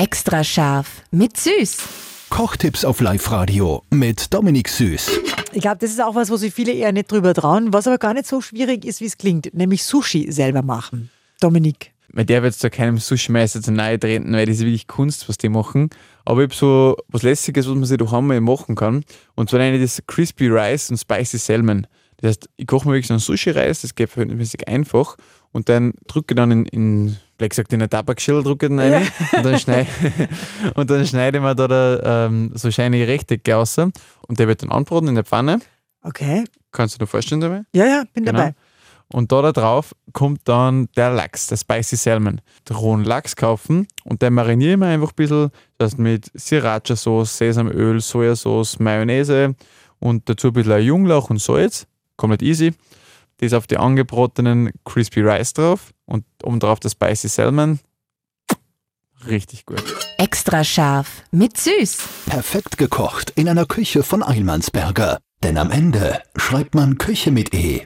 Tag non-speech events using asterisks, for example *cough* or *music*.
Extra scharf mit Süß. Kochtipps auf Live-Radio mit Dominik Süß. Ich glaube, das ist auch was, wo sich viele eher nicht drüber trauen, was aber gar nicht so schwierig ist, wie es klingt, nämlich Sushi selber machen. Dominik. Weil der wird zu keinem Sushi-Meister zu nahe treten, weil das ist wirklich Kunst, was die machen. Aber ich habe so was Lässiges, was man sich daheim mal machen kann. Und zwar nenne ich das Crispy Rice und Spicy Salmon. Das heißt, ich koche mir wirklich so einen Sushi-Reis, das geht verhältnismäßig einfach. Und dann drücke dann in, in blöd gesagt, in eine Tabakschelle drücke dann rein. Und dann schneide, *laughs* und dann schneide ich mir da, da ähm, so scheinige Rechtecke raus. Und der wird dann anbraten in der Pfanne. Okay. Kannst du dir vorstellen dabei? Ja, ja, bin Genau. dabei. Und da, da drauf kommt dann der Lachs, der Spicy Salmon. Den rohen Lachs kaufen und den mariniere ich mir einfach ein bisschen. Das mit Sriracha-Sauce, Sesamöl, Sojasauce, Mayonnaise und dazu ein bisschen Junglauch und Salz. Komplett easy. Das auf die angebratenen Crispy Rice drauf und oben drauf der Spicy Salmon. Richtig gut. Extra scharf mit Süß. Perfekt gekocht in einer Küche von Eilmannsberger. Denn am Ende schreibt man Küche mit E.